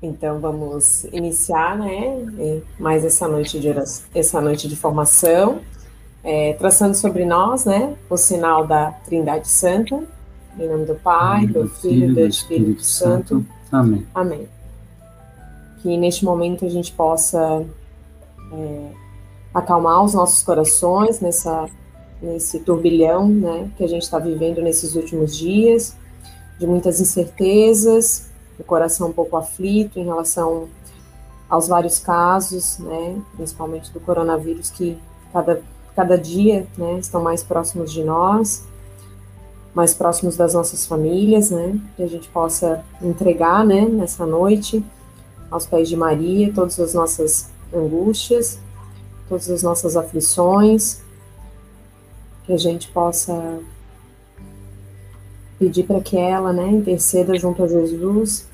Então vamos iniciar, né, é, mais essa noite de oração, essa noite de formação, é, traçando sobre nós, né, o sinal da Trindade Santa, em nome do Pai, do, do Filho e do Espírito, Espírito Santo. Santo. Amém. Amém. Que neste momento a gente possa é, acalmar os nossos corações nessa nesse turbilhão, né, que a gente está vivendo nesses últimos dias, de muitas incertezas, o coração um pouco aflito em relação aos vários casos, né, principalmente do coronavírus, que cada, cada dia né, estão mais próximos de nós, mais próximos das nossas famílias, né, que a gente possa entregar né, nessa noite aos pés de Maria todas as nossas angústias, todas as nossas aflições, que a gente possa pedir para que ela, né, interceda junto a Jesus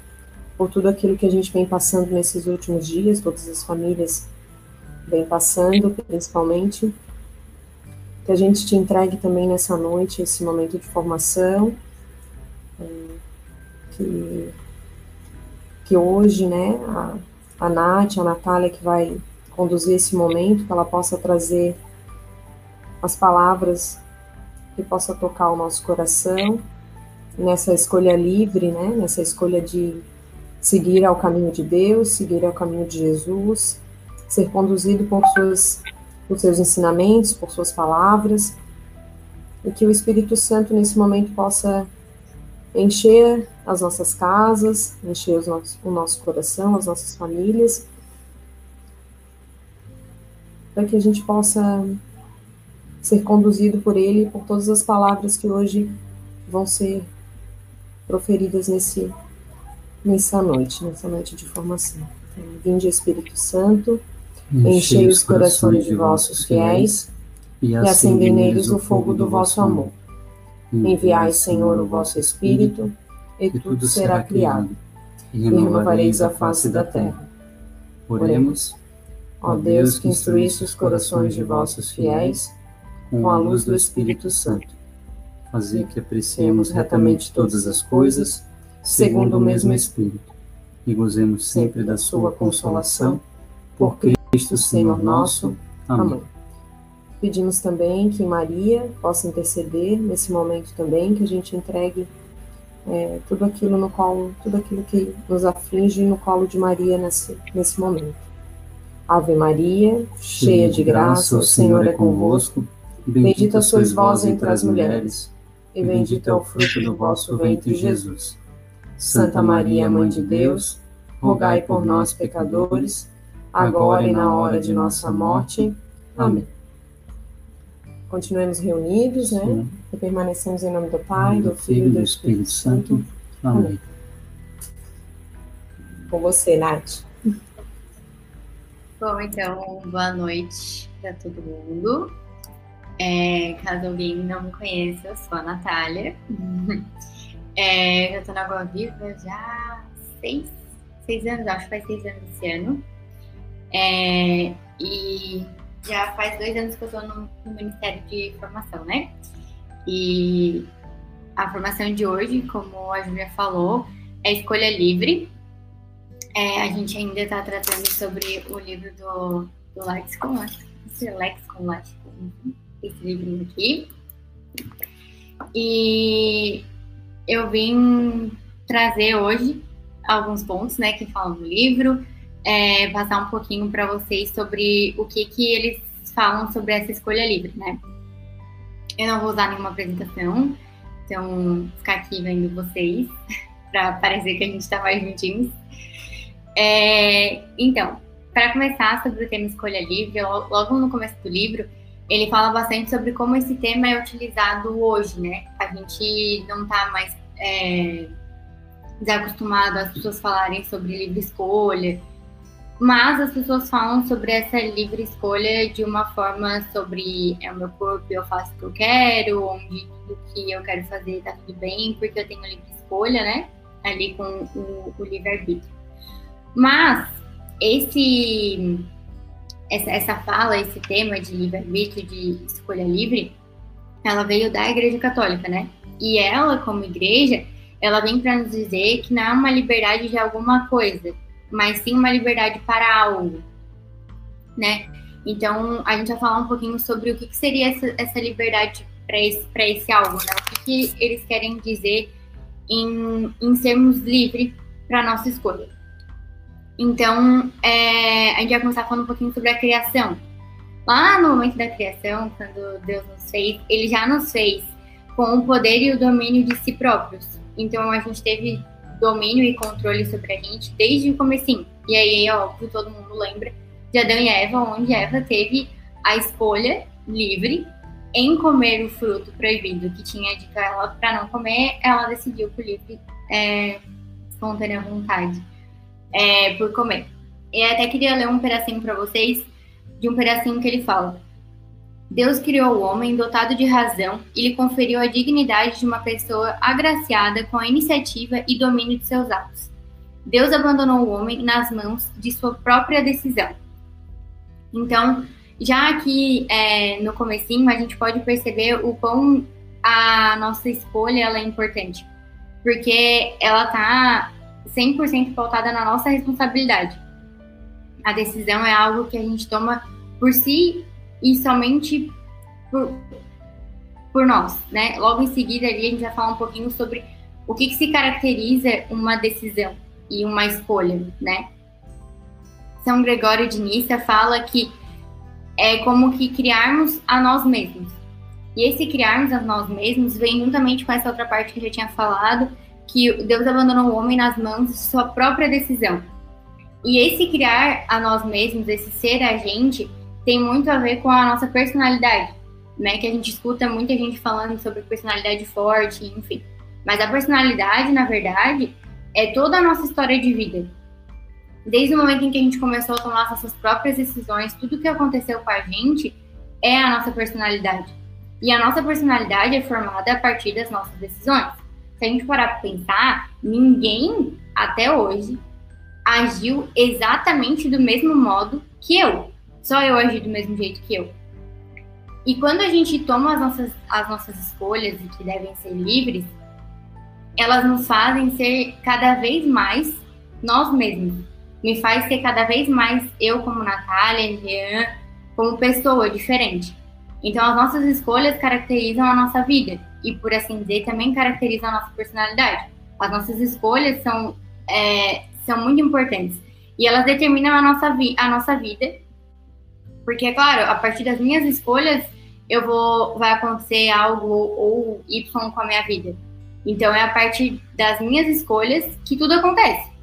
por tudo aquilo que a gente vem passando nesses últimos dias, todas as famílias vem passando, principalmente. Que a gente te entregue também nessa noite esse momento de formação, é, que, que hoje, né, a, a Nath, a Natália que vai conduzir esse momento, que ela possa trazer as palavras que possa tocar o nosso coração nessa escolha livre, né, nessa escolha de seguir ao caminho de Deus, seguir ao caminho de Jesus, ser conduzido por, suas, por seus ensinamentos, por suas palavras, e que o Espírito Santo nesse momento possa encher as nossas casas, encher nossos, o nosso coração, as nossas famílias, para que a gente possa ser conduzido por Ele, por todas as palavras que hoje vão ser proferidas nesse nessa noite, nessa noite de formação. Vinde Espírito Santo, enchei os corações de vossos fiéis e acendei neles o fogo do vosso amor. Enviai, Senhor, o vosso Espírito, e tudo será criado, e renovareis a face da terra. Oremos. Ó Deus, que instruísse os corações de vossos fiéis com a luz do Espírito Santo, fazer que apreciemos retamente todas as coisas segundo o mesmo Espírito, e gozemos sempre da sua consolação, por Cristo Senhor nosso. Amém. Pedimos também que Maria possa interceder nesse momento também, que a gente entregue é, tudo aquilo no colo, tudo aquilo que nos aflige no colo de Maria nesse, nesse momento. Ave Maria, cheia de graça, o Senhor é convosco. Bendita sois vós entre as mulheres, e bendito é o fruto do vosso ventre, Jesus. Santa Maria, Mãe de Deus, rogai por nós, pecadores, agora e na hora de nossa morte. Amém. Continuemos reunidos, né? Sim. E permanecemos em nome do Pai, do, do Filho e do Espírito, Espírito Santo. Amém. Com você, Nath. Bom, então, boa noite para todo mundo. É, caso alguém não me conheça, eu sou a Natália. É, eu tô na Água Viva já há seis, seis anos, acho que faz seis anos esse ano. É, e já faz dois anos que eu tô no, no Ministério de Formação, né? E a formação de hoje, como a Julia falou, é escolha livre. É, a gente ainda está tratando sobre o livro do, do Lexicon, esse Lexicon, Lexicon, esse livrinho aqui. E eu vim trazer hoje alguns pontos, né, que falam do livro, é, passar um pouquinho para vocês sobre o que que eles falam sobre essa escolha livre, né? Eu não vou usar nenhuma apresentação, então ficar aqui vendo vocês para parecer que a gente está mais juntinhos. É, então, para começar sobre o tema escolha livre, logo no começo do livro ele fala bastante sobre como esse tema é utilizado hoje, né? A gente não está mais é, desacostumado as pessoas falarem sobre livre escolha, mas as pessoas falam sobre essa livre escolha de uma forma sobre é o meu corpo, eu faço o que eu quero, onde tudo que eu quero fazer tá tudo bem, porque eu tenho livre escolha, né? Ali com o, o livre-arbítrio. Mas esse essa, essa fala, esse tema de livre-arbítrio, de escolha livre, ela veio da Igreja Católica, né? E ela, como igreja, ela vem para nos dizer que não é uma liberdade de alguma coisa, mas sim uma liberdade para algo, né? Então, a gente vai falar um pouquinho sobre o que, que seria essa, essa liberdade para esse, esse algo, né? O que, que eles querem dizer em, em sermos livres para nossa escolha. Então, é, a gente vai começar falando um pouquinho sobre a criação. Lá no momento da criação, quando Deus nos fez, Ele já nos fez com o poder e o domínio de si próprios. Então, a gente teve domínio e controle sobre a gente desde o comecinho. E aí, óbvio, todo mundo lembra de Adão e Eva, onde Eva teve a escolha livre em comer o fruto proibido que tinha dito ela para não comer, ela decidiu por livre, é, espontânea vontade, é, por comer. E até queria ler um pedacinho para vocês, de um pedacinho que ele fala. Deus criou o homem dotado de razão e lhe conferiu a dignidade de uma pessoa agraciada com a iniciativa e domínio de seus atos. Deus abandonou o homem nas mãos de sua própria decisão. Então, já aqui é, no comecinho, a gente pode perceber o quão a nossa escolha ela é importante. Porque ela tá 100% pautada na nossa responsabilidade. A decisão é algo que a gente toma por si e somente por, por nós, né? Logo em seguida ali a gente vai falar um pouquinho sobre o que, que se caracteriza uma decisão e uma escolha, né? São Gregório de Nissa fala que é como que criarmos a nós mesmos. E esse criarmos a nós mesmos vem juntamente com essa outra parte que eu já tinha falado, que Deus abandonou o homem nas mãos de sua própria decisão. E esse criar a nós mesmos, esse ser a gente, tem muito a ver com a nossa personalidade, né? Que a gente escuta muita gente falando sobre personalidade forte, enfim. Mas a personalidade, na verdade, é toda a nossa história de vida desde o momento em que a gente começou a tomar nossas próprias decisões, tudo que aconteceu com a gente é a nossa personalidade. E a nossa personalidade é formada a partir das nossas decisões. Se a gente parar para pensar, ninguém até hoje agiu exatamente do mesmo modo que eu. Só eu agi do mesmo jeito que eu. E quando a gente toma as nossas, as nossas escolhas e que devem ser livres, elas nos fazem ser cada vez mais nós mesmos me faz ser cada vez mais eu como Natália, Jean, como pessoa diferente. Então, as nossas escolhas caracterizam a nossa vida e, por assim dizer, também caracterizam a nossa personalidade. As nossas escolhas são, é, são muito importantes e elas determinam a nossa, vi a nossa vida, porque, é claro, a partir das minhas escolhas, eu vou vai acontecer algo ou Y com a minha vida. Então, é a partir das minhas escolhas que tudo acontece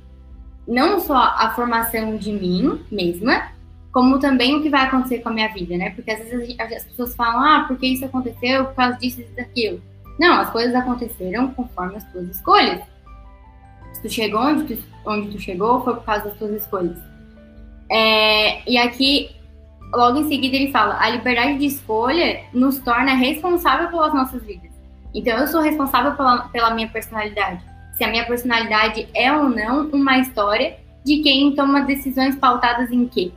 não só a formação de mim mesma, como também o que vai acontecer com a minha vida, né? Porque às vezes as pessoas falam, ah, porque isso aconteceu por causa disso e daquilo. Não, as coisas aconteceram conforme as tuas escolhas. Se tu chegou onde tu, onde tu chegou, foi por causa das tuas escolhas. É, e aqui, logo em seguida, ele fala: a liberdade de escolha nos torna responsável pelas nossas vidas. Então, eu sou responsável pela, pela minha personalidade se a minha personalidade é ou não uma história de quem toma decisões pautadas em quê?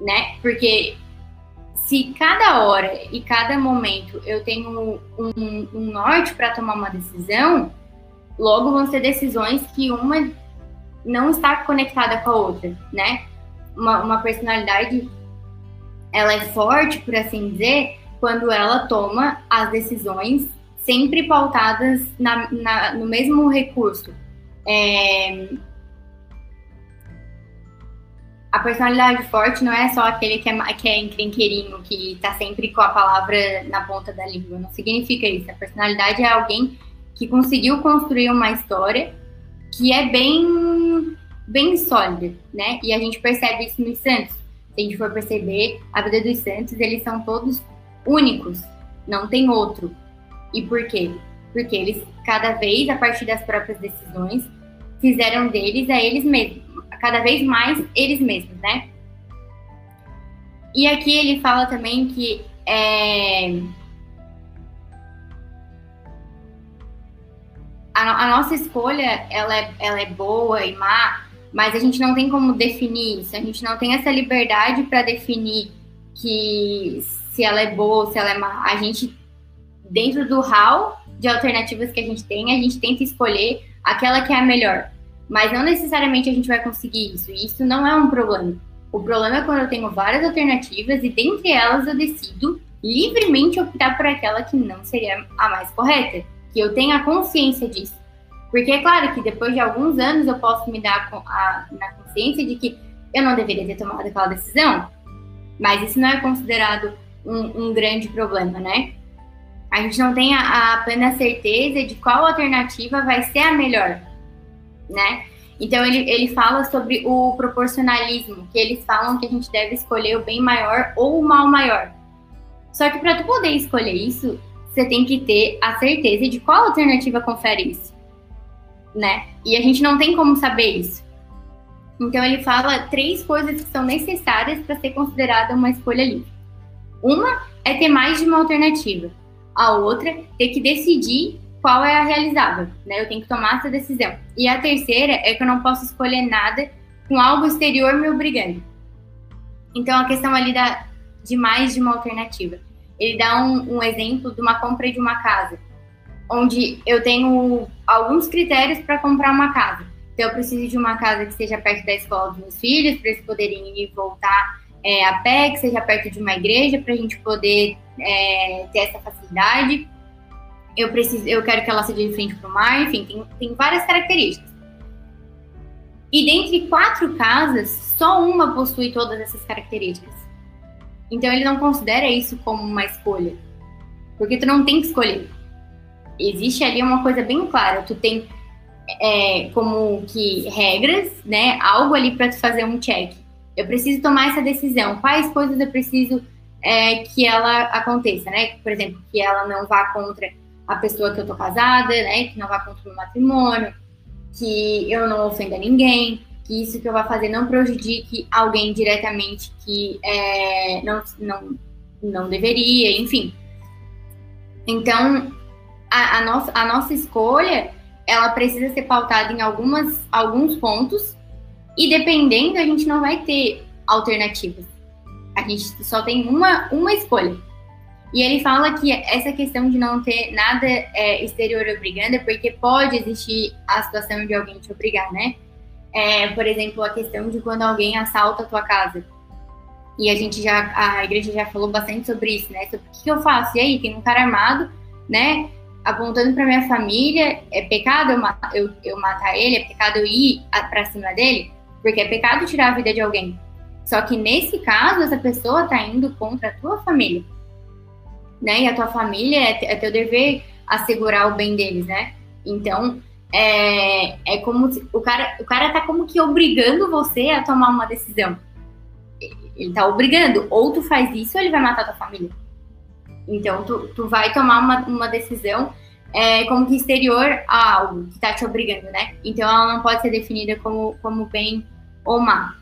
Né? Porque se cada hora e cada momento eu tenho um, um norte para tomar uma decisão, logo vão ser decisões que uma não está conectada com a outra, né? Uma, uma personalidade, ela é forte, por assim dizer, quando ela toma as decisões sempre pautadas na, na, no mesmo recurso. É... A personalidade forte não é só aquele que é, que é encrenqueirinho, que está sempre com a palavra na ponta da língua. Não significa isso. A personalidade é alguém que conseguiu construir uma história que é bem, bem sólida, né? E a gente percebe isso nos santos. Se a gente for perceber, a vida dos santos, eles são todos únicos, não tem outro. E por quê? Porque eles, cada vez, a partir das próprias decisões, fizeram deles a eles mesmos, cada vez mais eles mesmos, né? E aqui ele fala também que é, a, a, nossa escolha ela é, ela é boa e má, mas a gente não tem como definir isso, a gente não tem essa liberdade para definir que se ela é boa se ela é má. A gente, dentro do hall de alternativas que a gente tem, a gente tenta escolher aquela que é a melhor. Mas não necessariamente a gente vai conseguir isso. E isso não é um problema. O problema é quando eu tenho várias alternativas e dentre elas eu decido livremente optar por aquela que não seria a mais correta. Que eu tenha consciência disso. Porque é claro que depois de alguns anos eu posso me dar a, na consciência de que eu não deveria ter tomado aquela decisão. Mas isso não é considerado um, um grande problema, né? A gente não tem a, a plena certeza de qual alternativa vai ser a melhor, né? Então ele, ele fala sobre o proporcionalismo, que eles falam que a gente deve escolher o bem maior ou o mal maior. Só que para tu poder escolher isso, você tem que ter a certeza de qual alternativa confere isso, né? E a gente não tem como saber isso. Então ele fala três coisas que são necessárias para ser considerada uma escolha livre. Uma é ter mais de uma alternativa. A outra, ter que decidir qual é a realizável, né? Eu tenho que tomar essa decisão. E a terceira é que eu não posso escolher nada com algo exterior me obrigando. Então, a questão ali da, de mais de uma alternativa. Ele dá um, um exemplo de uma compra de uma casa, onde eu tenho alguns critérios para comprar uma casa. Então, eu preciso de uma casa que seja perto da escola dos meus filhos, para eles poderem ir e voltar é, a pé, que seja perto de uma igreja, para a gente poder é, ter essa facilidade. Eu, preciso, eu quero que ela seja de frente para o mar, enfim, tem, tem várias características. E dentre quatro casas, só uma possui todas essas características. Então ele não considera isso como uma escolha. Porque tu não tem que escolher. Existe ali uma coisa bem clara. Tu tem é, como que regras, né? Algo ali para tu fazer um check. Eu preciso tomar essa decisão. Quais coisas eu preciso é, que ela aconteça, né? Por exemplo, que ela não vá contra a pessoa que eu tô casada, né? Que não vá contra o meu matrimônio, que eu não ofenda ninguém, que isso que eu vou fazer não prejudique alguém diretamente que é, não, não, não deveria, enfim. Então, a, a, nossa, a nossa escolha ela precisa ser pautada em algumas, alguns pontos e dependendo a gente não vai ter alternativas. A gente só tem uma, uma escolha. E ele fala que essa questão de não ter nada é, exterior obrigando é porque pode existir a situação de alguém te obrigar, né? É, por exemplo, a questão de quando alguém assalta a tua casa. E a gente já, a igreja já falou bastante sobre isso, né? Sobre o que eu faço? E aí, tem um cara armado, né? Apontando para minha família, é pecado eu, matar, eu, eu matar ele, é pecado eu ir para cima dele, porque é pecado tirar a vida de alguém. Só que nesse caso, essa pessoa está indo contra a tua família. Né? E a tua família é, é teu dever assegurar o bem deles, né? Então, é, é como se, o cara, o cara tá como que obrigando você a tomar uma decisão. Ele tá obrigando, ou tu faz isso ou ele vai matar tua família. Então, tu, tu vai tomar uma, uma decisão é, como que exterior a algo que está te obrigando, né? Então, ela não pode ser definida como, como bem ou má.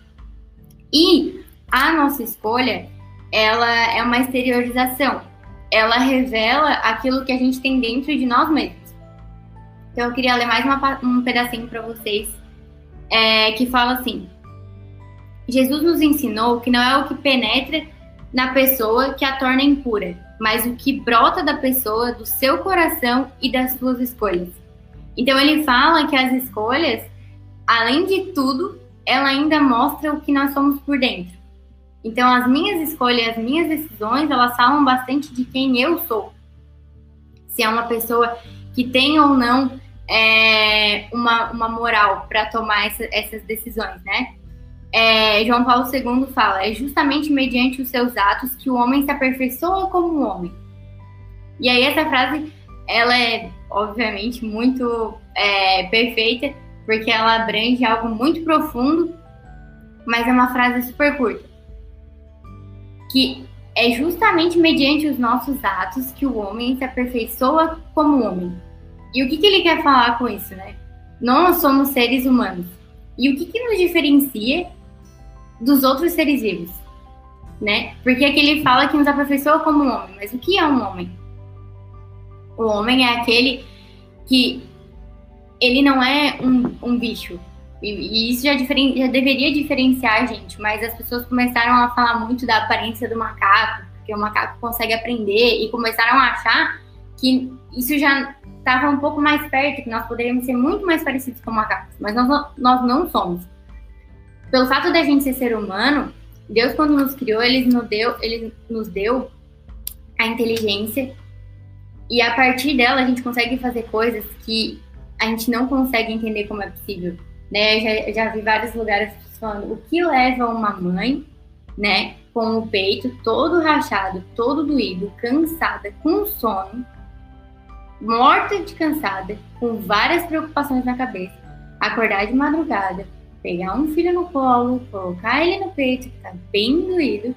E a nossa escolha, ela é uma exteriorização. Ela revela aquilo que a gente tem dentro de nós mesmos. Então, eu queria ler mais uma, um pedacinho para vocês, é, que fala assim: Jesus nos ensinou que não é o que penetra na pessoa que a torna impura, mas o que brota da pessoa, do seu coração e das suas escolhas. Então ele fala que as escolhas, além de tudo, ela ainda mostra o que nós somos por dentro. Então as minhas escolhas, as minhas decisões, elas falam bastante de quem eu sou. Se é uma pessoa que tem ou não é, uma, uma moral para tomar essa, essas decisões, né? É, João Paulo II fala: é justamente mediante os seus atos que o homem se aperfeiçoa como homem. E aí essa frase, ela é obviamente muito é, perfeita, porque ela abrange algo muito profundo, mas é uma frase super curta. Que é justamente mediante os nossos atos que o homem se aperfeiçoa como homem. E o que, que ele quer falar com isso, né? Nós somos seres humanos. E o que, que nos diferencia dos outros seres vivos, né? Porque aqui ele fala que nos aperfeiçoa como um homem, mas o que é um homem? O homem é aquele que ele não é um, um bicho, E, e isso já, diferen, já deveria diferenciar a gente, mas as pessoas começaram a falar muito da aparência do macaco, que o macaco consegue aprender, e começaram a achar que isso já estava um pouco mais perto, que nós poderíamos ser muito mais parecidos com macacos, mas nós, nós não somos. Pelo fato da gente ser ser humano, Deus quando nos criou, ele nos deu, ele nos deu a inteligência e a partir dela a gente consegue fazer coisas que a gente não consegue entender como é possível. Né? Eu já, já vi vários lugares falando o que leva uma mãe, né, com o peito todo rachado, todo doído, cansada, com sono, morta de cansada, com várias preocupações na cabeça, acordar de madrugada, pegar um filho no colo, colocar ele no peito, que tá bem doído,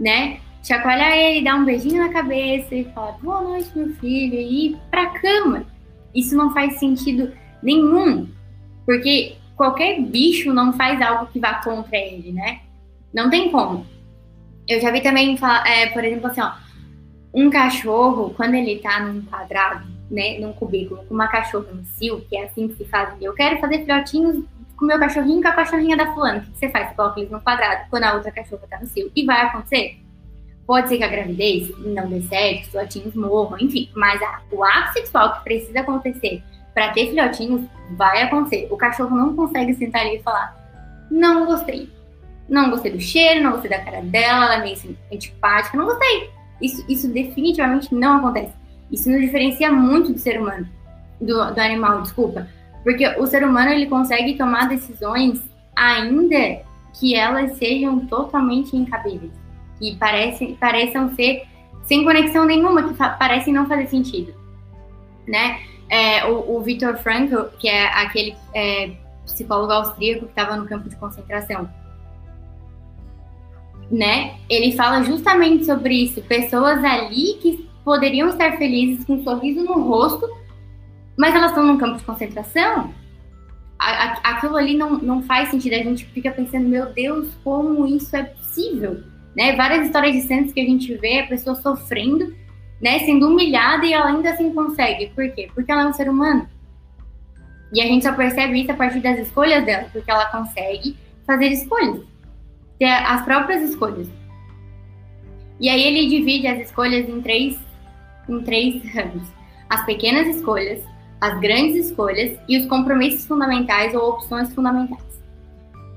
né? Chacoalhar ele, dar um beijinho na cabeça e falar boa noite, meu filho, e ir pra cama. Isso não faz sentido nenhum, porque qualquer bicho não faz algo que vá contra ele, né? Não tem como. Eu já vi também, é, por exemplo, assim, ó, um cachorro, quando ele tá num quadrado, né, num cubículo, com uma cachorra no cio, que é assim que se faz, eu quero fazer filhotinhos com o meu cachorrinho com a cachorrinha da fulana. O que você faz? Você coloca eles no quadrado quando a outra cachorra tá no cio. E vai acontecer? Pode ser que a gravidez não dê certo, os filhotinhos morram, enfim. Mas a, o ato sexual que precisa acontecer para ter filhotinhos vai acontecer. O cachorro não consegue sentar ali e falar: Não gostei. Não gostei do cheiro, não gostei da cara dela, ela é meio antipática, não gostei. Isso, isso definitivamente não acontece. Isso nos diferencia muito do ser humano, do, do animal, desculpa. Porque o ser humano ele consegue tomar decisões ainda que elas sejam totalmente incabíveis, que parecem, pareçam ser sem conexão nenhuma, que parecem não fazer sentido, né? É, o, o Frankl, que é aquele é, psicólogo austríaco que estava no campo de concentração, né? Ele fala justamente sobre isso, pessoas ali que poderiam estar felizes com um sorriso no rosto, mas elas estão num campo de concentração. aquilo ali não, não faz sentido. A gente fica pensando, meu Deus, como isso é possível? Né? Várias histórias de santos que a gente vê, a pessoa sofrendo, né, sendo humilhada e ela ainda assim consegue. Por quê? Porque ela é um ser humano. E a gente só percebe isso a partir das escolhas dela, porque ela consegue fazer escolhas, ter as próprias escolhas. E aí ele divide as escolhas em três, em três ramos: as pequenas escolhas, as grandes escolhas e os compromissos fundamentais ou opções fundamentais.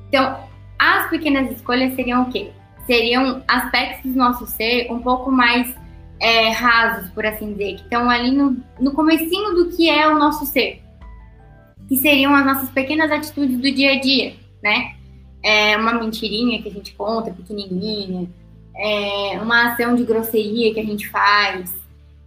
Então, as pequenas escolhas seriam o quê? Seriam aspectos do nosso ser um pouco mais é, rasos, por assim dizer, que estão ali no, no comecinho do que é o nosso ser, que seriam as nossas pequenas atitudes do dia a dia, né? É uma mentirinha que a gente conta, pequenininha, é uma ação de grosseria que a gente faz,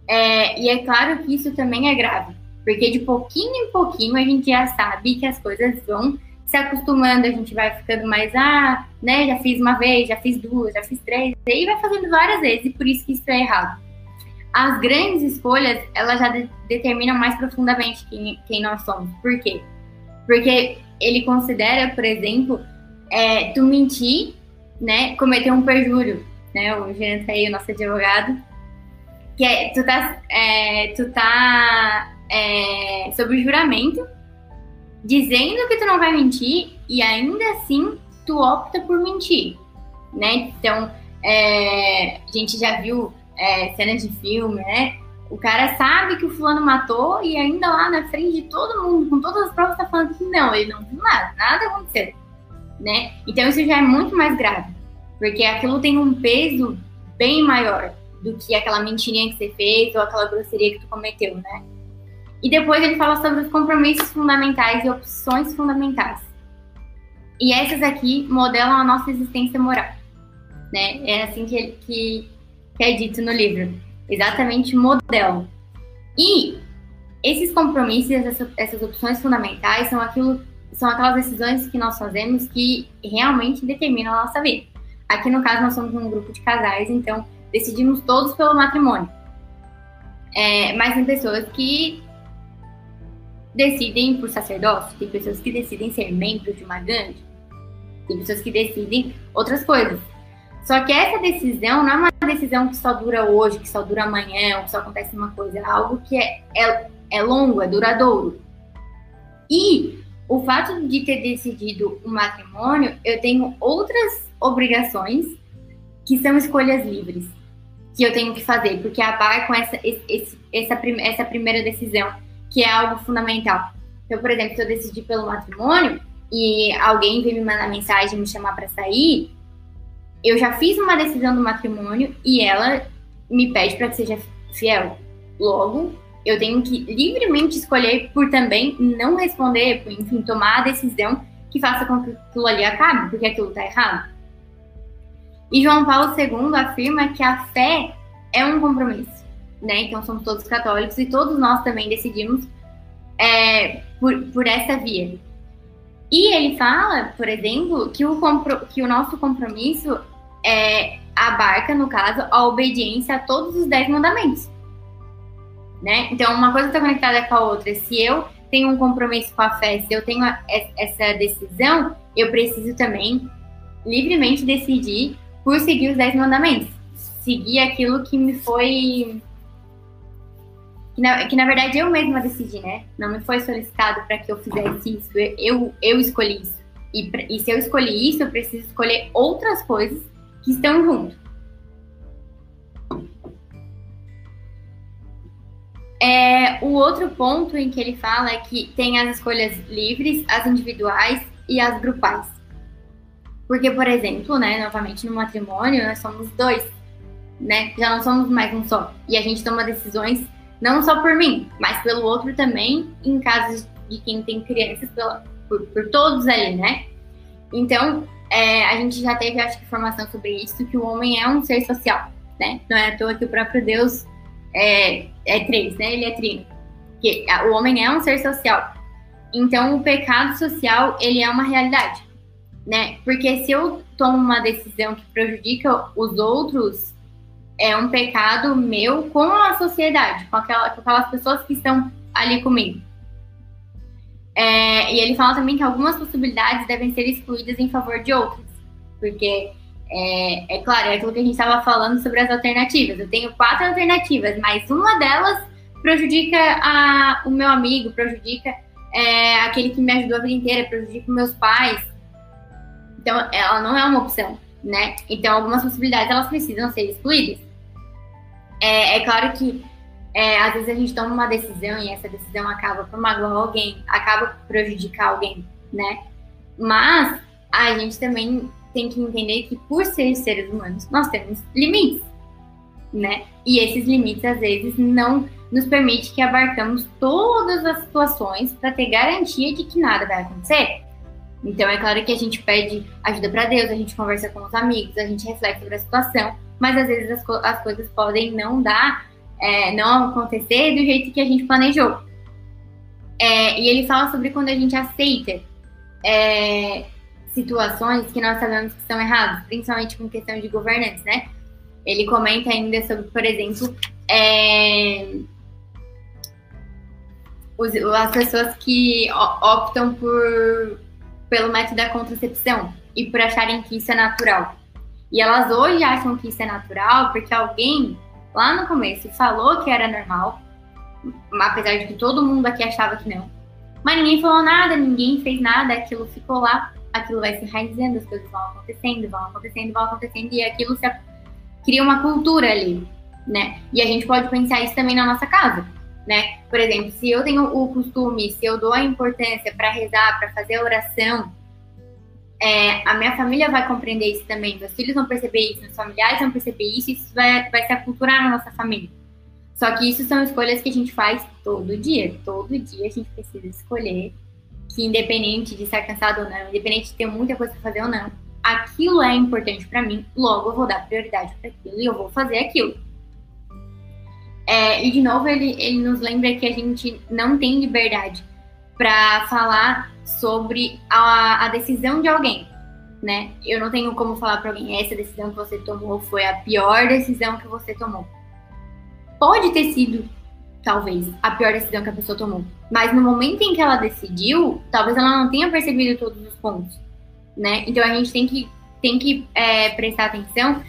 é, e é claro que isso também é grave, porque de pouquinho em pouquinho a gente já sabe que as coisas vão se acostumando, a gente vai ficando mais, ah, né, já fiz uma vez, já fiz duas, já fiz três, e aí vai fazendo várias vezes, e por isso que isso é errado. As grandes escolhas, elas já de determinam mais profundamente quem, quem nós somos. Por quê? Porque ele considera, por exemplo, é, tu mentir, né, cometer um perjúrio, né, o Jean aí, o nosso advogado, que é, tu tá, é, tu tá é, sobre juramento, dizendo que tu não vai mentir e ainda assim tu opta por mentir, né? Então, é, a gente já viu é, cenas de filme, né? O cara sabe que o fulano matou e ainda lá na frente de todo mundo, com todas as provas, tá falando que não, ele não viu nada, nada aconteceu, né? Então isso já é muito mais grave, porque aquilo tem um peso bem maior do que aquela mentirinha que você fez ou aquela grosseria que tu cometeu, né? E depois ele fala sobre os compromissos fundamentais e opções fundamentais. E essas aqui modelam a nossa existência moral. Né? É assim que, que, que é dito no livro. Exatamente modelam. E esses compromissos, essas, essas opções fundamentais são aquilo são aquelas decisões que nós fazemos que realmente determinam a nossa vida. Aqui no caso nós somos um grupo de casais, então decidimos todos pelo matrimônio. É, mas tem pessoas que decidem por sacerdócio, tem pessoas que decidem ser membros de uma gangue, tem pessoas que decidem outras coisas. Só que essa decisão não é uma decisão que só dura hoje, que só dura amanhã, ou que só acontece uma coisa, é algo que é, é, é longo, é duradouro. E o fato de ter decidido o matrimônio, eu tenho outras obrigações que são escolhas livres que eu tenho que fazer, porque abarcam essa, esse, essa, essa primeira decisão, que é algo fundamental. Então, por exemplo, se eu decidir pelo matrimônio e alguém vem me mandar mensagem me chamar para sair, eu já fiz uma decisão do matrimônio e ela me pede para que seja fiel. Logo, eu tenho que livremente escolher por também não responder, por, enfim, tomar a decisão que faça com que aquilo ali acabe, porque aquilo está errado. E João Paulo II afirma que a fé é um compromisso, né? Então somos todos católicos e todos nós também decidimos é, por, por essa via. E ele fala, por exemplo, que o, que o nosso compromisso é, abarca, no caso, a obediência a todos os dez mandamentos. Né? Então, uma coisa está conectada com a outra. Se eu tenho um compromisso com a fé, se eu tenho essa decisão, eu preciso também livremente decidir por seguir os dez mandamentos. Seguir aquilo que me foi. Na, que na verdade eu mesma decidi, né? Não me foi solicitado para que eu fizesse isso. Eu, eu escolhi isso. E, e se eu escolhi isso, eu preciso escolher outras coisas que estão junto. É, o outro ponto em que ele fala é que tem as escolhas livres, as individuais e as grupais. Porque, por exemplo, né, novamente no matrimônio, nós somos dois, né? Já não somos mais um só. E a gente toma decisões não só por mim, mas pelo outro também, em casos de quem tem crianças, pela, por, por todos ali, né? Então, é, a gente já teve, acho que, informação sobre isso, que o homem é um ser social, né? Não é à toa que o próprio Deus é, é três, né? Ele é trino. Que o homem é um ser social. Então, o pecado social, ele é uma realidade né? Porque se eu tomo uma decisão que prejudica os outros, é um pecado meu com a sociedade, com, aquela, com aquelas pessoas que estão ali comigo. É, e ele fala também que algumas possibilidades devem ser excluídas em favor de outras, porque é, é claro, é aquilo que a gente estava falando sobre as alternativas. Eu tenho quatro alternativas, mas uma delas prejudica a, o meu amigo, prejudica é, aquele que me ajudou a vida inteira, prejudica meus pais, então, ela não é uma opção, né? Então, algumas possibilidades, elas precisam ser excluídas. É, é claro que, é, às vezes, a gente toma uma decisão e essa decisão acaba por magoar alguém, acaba por prejudicar alguém, né? Mas, a gente também tem que entender que, por ser seres humanos, nós temos limites, né? E esses limites, às vezes, não nos permite que abarcamos todas as situações para ter garantia de que nada vai acontecer. Então, é claro que a gente pede ajuda para Deus, a gente conversa com os amigos, a gente reflete sobre a situação, mas às vezes as, co as coisas podem não dar, é, não acontecer do jeito que a gente planejou. É, e ele fala sobre quando a gente aceita é, situações que nós sabemos que são erradas, principalmente com questão de governantes, né? Ele comenta ainda sobre, por exemplo, é, os, as pessoas que optam por pelo método da contracepção e por acharem que isso é natural. E elas hoje acham que isso é natural porque alguém lá no começo falou que era normal, apesar de que todo mundo aqui achava que não. Mas ninguém falou nada, ninguém fez nada, aquilo ficou lá, aquilo vai se enraizando, as coisas vão acontecendo, vão acontecendo, vão acontecendo, e aquilo se cria uma cultura ali, né? E a gente pode pensar isso também na nossa casa né? Por exemplo, se eu tenho o costume, se eu dou a importância para rezar, para fazer oração, é, a minha família vai compreender isso também, meus filhos vão perceber isso, meus familiares vão perceber isso, e isso vai, vai se aculturar na nossa família. Só que isso são escolhas que a gente faz todo dia. Todo dia a gente precisa escolher que, independente de estar cansado ou não, independente de ter muita coisa para fazer ou não, aquilo é importante para mim, logo eu vou dar prioridade para aquilo e eu vou fazer aquilo. É, e de novo ele, ele nos lembra que a gente não tem liberdade para falar sobre a, a, decisão de alguém, né? Eu não tenho como falar para alguém essa decisão que você tomou foi a pior decisão que você tomou. Pode ter sido, talvez, a pior decisão que a pessoa tomou, mas no momento em que ela decidiu, talvez ela não tenha percebido todos os pontos, né? Então a gente tem que tem que é, prestar atenção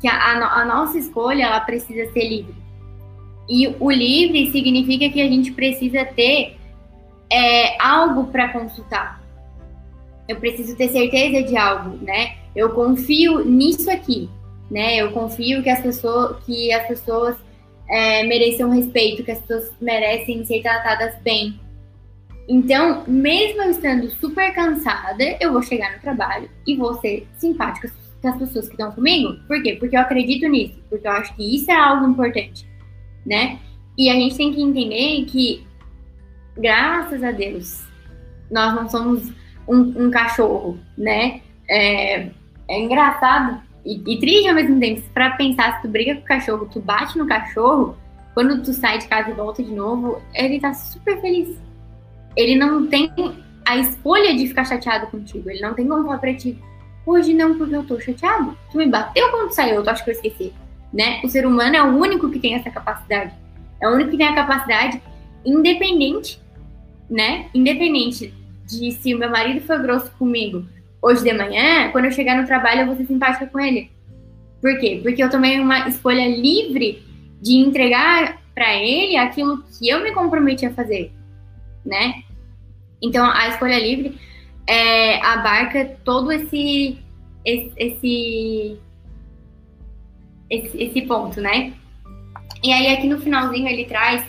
que a, a, a nossa escolha ela precisa ser livre e o livre significa que a gente precisa ter é, algo para consultar. Eu preciso ter certeza de algo, né? Eu confio nisso aqui, né? Eu confio que as pessoas, que as pessoas é, merecem respeito, que as pessoas merecem ser tratadas bem. Então, mesmo eu estando super cansada, eu vou chegar no trabalho e vou ser simpática com as pessoas que estão comigo. Por quê? Porque eu acredito nisso, porque eu acho que isso é algo importante, né? E a gente tem que entender que, graças a Deus, nós não somos um, um cachorro, né? É, é engraçado e, e triste ao mesmo tempo. Para pensar, se tu briga com o cachorro, tu bate no cachorro, quando tu sai de casa e volta de novo, ele tá super feliz. Ele não tem a escolha de ficar chateado contigo. Ele não tem como falar pra ti, hoje não, porque eu tô chateado. Tu me bateu quando saiu, tu acha que eu esqueci. Né? O ser humano é o único que tem essa capacidade. É o único que tem a capacidade independente, né? Independente de se o meu marido foi grosso comigo hoje de manhã, quando eu chegar no trabalho, eu vou ser simpática com ele. Por quê? Porque eu tomei uma escolha livre de entregar para ele aquilo que eu me comprometi a fazer, né? Então, a escolha livre é, abarca todo esse esse, esse esse, esse ponto, né? E aí aqui no finalzinho ele traz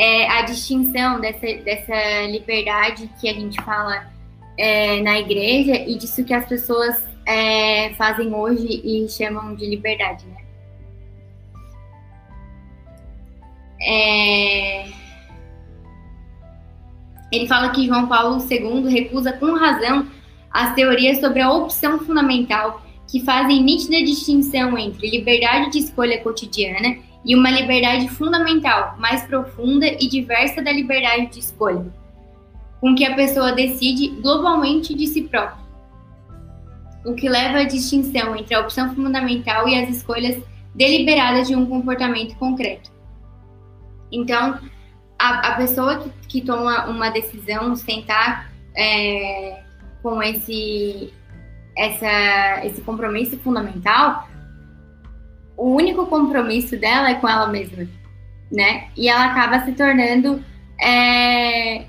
é, a distinção dessa, dessa liberdade que a gente fala é, na igreja e disso que as pessoas é, fazem hoje e chamam de liberdade, né? É... Ele fala que João Paulo II recusa com razão as teorias sobre a opção fundamental que fazem nítida distinção entre liberdade de escolha cotidiana e uma liberdade fundamental, mais profunda e diversa da liberdade de escolha, com que a pessoa decide globalmente de si própria. O que leva à distinção entre a opção fundamental e as escolhas deliberadas de um comportamento concreto. Então, a, a pessoa que, que, toma uma decisão sem estar é, com esse, essa, esse compromisso fundamental, o único compromisso dela é com ela mesma, né? E ela acaba se tornando é,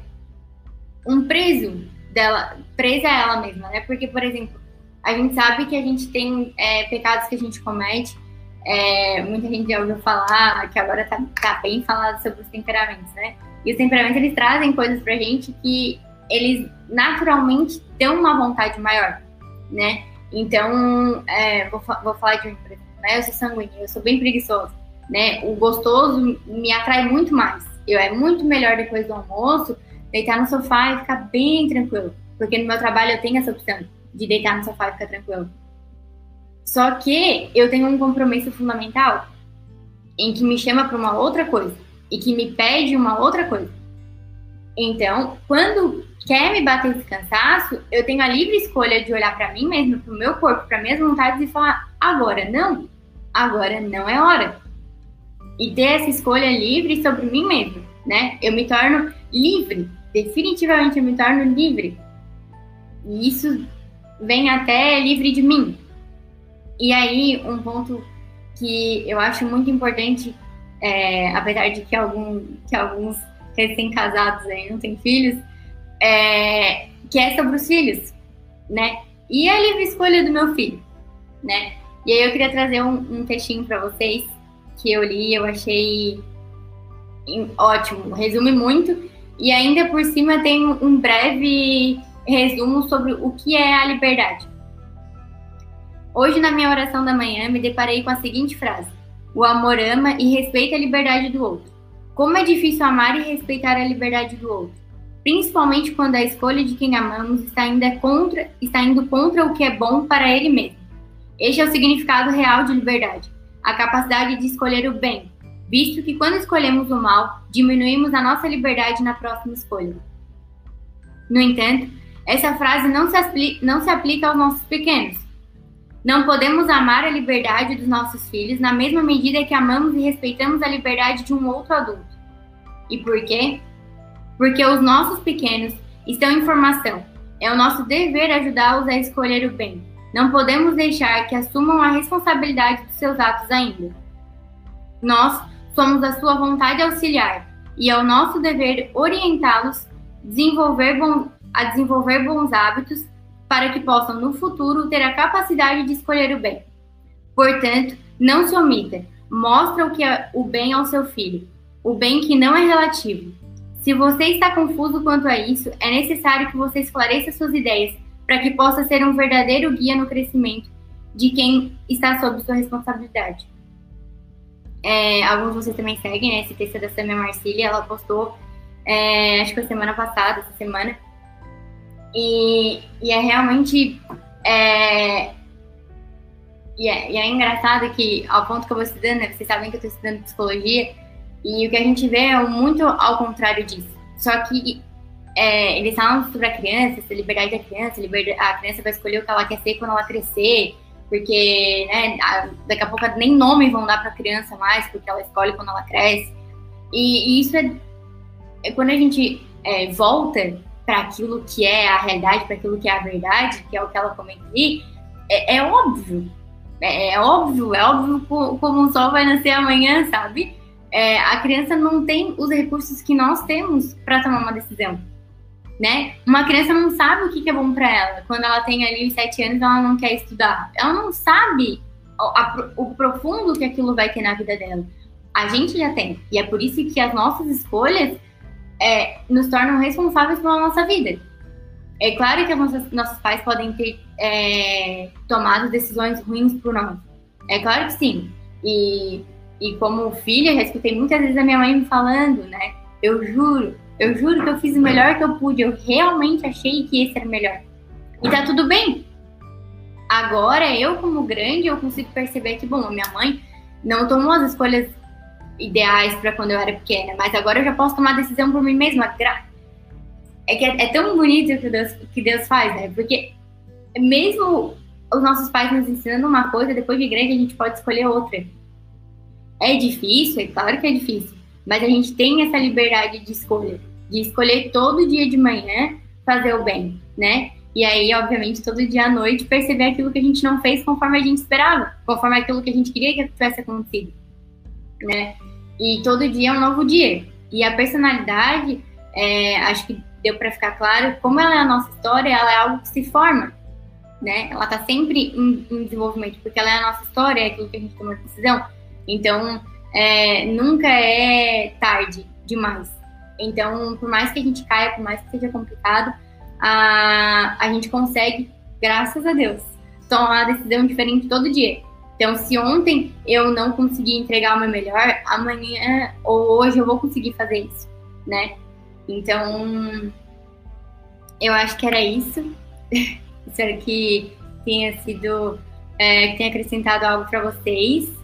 um preso dela, presa a ela mesma, né? Porque, por exemplo, a gente sabe que a gente tem é, pecados que a gente comete. É, muita gente já ouviu falar que agora tá, tá, bem falado sobre os temperamentos, né? E os temperamentos eles trazem coisas pra gente que eles naturalmente dão uma vontade maior, né? Então, é, vou, vou falar de um, exemplo, né? Eu sou sanguínea, eu sou bem preguiçosa, né? O gostoso me atrai muito mais. Eu é muito melhor depois do almoço deitar no sofá e ficar bem tranquilo, porque no meu trabalho eu tenho essa opção de deitar no sofá e ficar tranquilo. Só que eu tenho um compromisso fundamental em que me chama para uma outra coisa e que me pede uma outra coisa. Então, quando quer me bater esse cansaço, eu tenho a livre escolha de olhar para mim mesmo, para o meu corpo, para minhas vontades e falar: agora não, agora não é hora. E ter essa escolha livre sobre mim mesmo, né? Eu me torno livre, definitivamente eu me torno livre. E isso vem até livre de mim. E aí, um ponto que eu acho muito importante, é, apesar de que, algum, que alguns recém-casados aí não têm filhos, é, que é sobre os filhos, né? E a livre escolha do meu filho, né? E aí eu queria trazer um, um textinho para vocês que eu li, eu achei ótimo, resume muito e ainda por cima tem um breve resumo sobre o que é a liberdade. Hoje, na minha oração da manhã, me deparei com a seguinte frase: O amor ama e respeita a liberdade do outro. Como é difícil amar e respeitar a liberdade do outro, principalmente quando a escolha de quem amamos está indo contra, está indo contra o que é bom para ele mesmo. Este é o significado real de liberdade, a capacidade de escolher o bem, visto que quando escolhemos o mal, diminuímos a nossa liberdade na próxima escolha. No entanto, essa frase não se, não se aplica aos nossos pequenos. Não podemos amar a liberdade dos nossos filhos na mesma medida que amamos e respeitamos a liberdade de um outro adulto. E por quê? Porque os nossos pequenos estão em formação. É o nosso dever ajudá-los a escolher o bem. Não podemos deixar que assumam a responsabilidade dos seus atos ainda. Nós somos a sua vontade auxiliar e é o nosso dever orientá-los desenvolver bom, a desenvolver bons hábitos para que possam, no futuro, ter a capacidade de escolher o bem. Portanto, não se omita. Mostra o que é o bem ao seu filho, o bem que não é relativo. Se você está confuso quanto a isso, é necessário que você esclareça suas ideias para que possa ser um verdadeiro guia no crescimento de quem está sob sua responsabilidade. É, alguns de vocês também seguem, né? Esse texto é da Samia Marcília, ela postou, é, acho que foi semana passada, essa semana. E, e é realmente. É, e, é, e é engraçado que, ao ponto que eu vou estudando, né? Vocês sabem que eu estou estudando psicologia, e o que a gente vê é muito ao contrário disso. Só que é, eles falam sobre a criança, essa liberdade da criança, a criança vai escolher o que ela quer ser quando ela crescer, porque né, daqui a pouco nem nome vão dar para a criança mais, porque ela escolhe quando ela cresce. E, e isso é, é, quando a gente é, volta para aquilo que é a realidade, para aquilo que é a verdade, que é o que ela comenta ali, é, é óbvio. É, é, óbvio, é óbvio como o sol vai nascer amanhã, sabe? É, a criança não tem os recursos que nós temos para tomar uma decisão né? Uma criança não sabe o que, é bom para ela. Quando ela tem ali os sete anos, ela não quer estudar. Ela não sabe o, a, o profundo que aquilo vai ter na vida dela. A gente já tem. E é por isso que as nossas escolhas é, nos tornam responsáveis pela nossa vida. É claro que nossas, nossos pais podem ter é, tomado decisões ruins por nós. É claro que sim. E, e como filha, já escutei muitas vezes a minha mãe me falando, né? Eu juro, eu juro que eu fiz o melhor que eu pude. Eu realmente achei que esse era o melhor. E tá tudo bem. Agora, eu como grande, eu consigo perceber que, bom, a minha mãe não tomou as escolhas ideais para quando eu era pequena, mas agora eu já posso tomar decisão por mim mesma. É que é, é tão bonito que Deus, que Deus faz, né? Porque mesmo os nossos pais nos ensinando uma coisa, depois de grande a gente pode escolher outra. É difícil, é claro que é difícil, mas a gente tem essa liberdade de escolha de escolher todo dia de manhã fazer o bem, né? E aí, obviamente, todo dia à noite perceber aquilo que a gente não fez conforme a gente esperava, conforme aquilo que a gente queria que tivesse acontecido, né? E todo dia é um novo dia. E a personalidade, é, acho que deu para ficar claro, como ela é a nossa história, ela é algo que se forma, né? Ela tá sempre em, em desenvolvimento, porque ela é a nossa história, é aquilo que a gente toma decisão. Então, é, nunca é tarde demais. Então, por mais que a gente caia, por mais que seja complicado, a, a gente consegue, graças a Deus, tomar uma decisão diferente todo dia. Então, se ontem eu não consegui entregar o meu melhor, amanhã ou hoje eu vou conseguir fazer isso, né? Então, eu acho que era isso. Espero que tenha sido, é, que tenha acrescentado algo para vocês.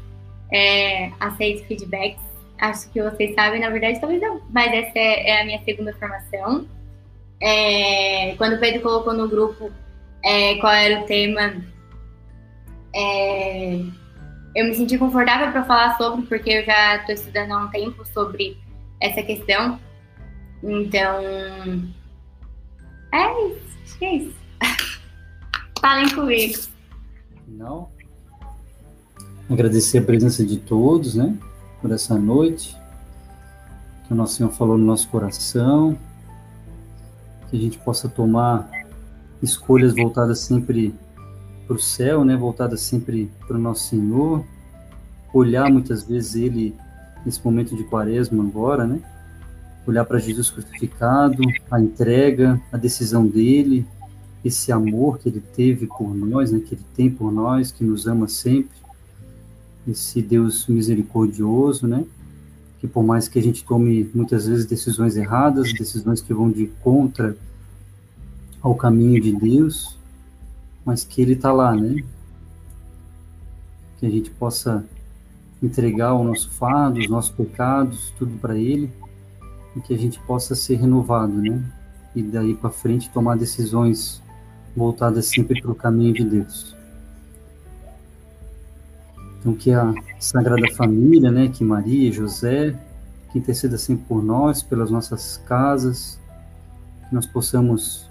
É, aceito feedbacks acho que vocês sabem, na verdade, talvez não, mas essa é, é a minha segunda formação. É, quando o Pedro colocou no grupo é, qual era o tema, é, eu me senti confortável para falar sobre, porque eu já estou estudando há um tempo sobre essa questão. Então, é isso, acho que é isso. Falem comigo. Não. Agradecer a presença de todos, né? por essa noite, que o nosso Senhor falou no nosso coração, que a gente possa tomar escolhas voltadas sempre para o céu, né, voltadas sempre para o nosso Senhor, olhar muitas vezes Ele nesse momento de quaresma agora, né, olhar para Jesus crucificado, a entrega, a decisão dele, esse amor que ele teve por nós, né, que ele tem por nós, que nos ama sempre, esse Deus misericordioso, né? Que por mais que a gente tome muitas vezes decisões erradas, decisões que vão de contra ao caminho de Deus, mas que Ele está lá, né? Que a gente possa entregar o nosso fardo, os nossos pecados, tudo para Ele, e que a gente possa ser renovado, né? E daí para frente tomar decisões voltadas sempre para o caminho de Deus. Então, que a Sagrada Família, né, que Maria, José, que interceda sempre por nós, pelas nossas casas, que nós possamos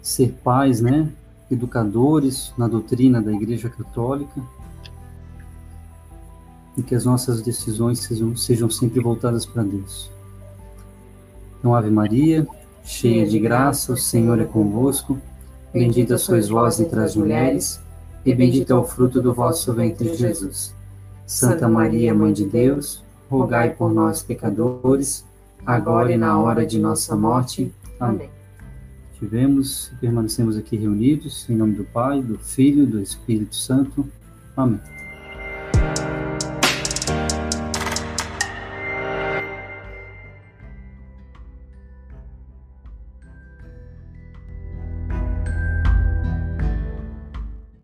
ser pais, né, educadores na doutrina da Igreja Católica, e que as nossas decisões sejam, sejam sempre voltadas para Deus. Então, Ave Maria, cheia de graça, o Senhor é convosco. Bendita sois vós entre as mulheres, e bendito é o fruto do vosso ventre, Jesus. Santa Maria, Mãe de Deus, rogai por nós, pecadores, agora e na hora de nossa morte. Amém. Tivemos e permanecemos aqui reunidos, em nome do Pai, do Filho e do Espírito Santo. Amém.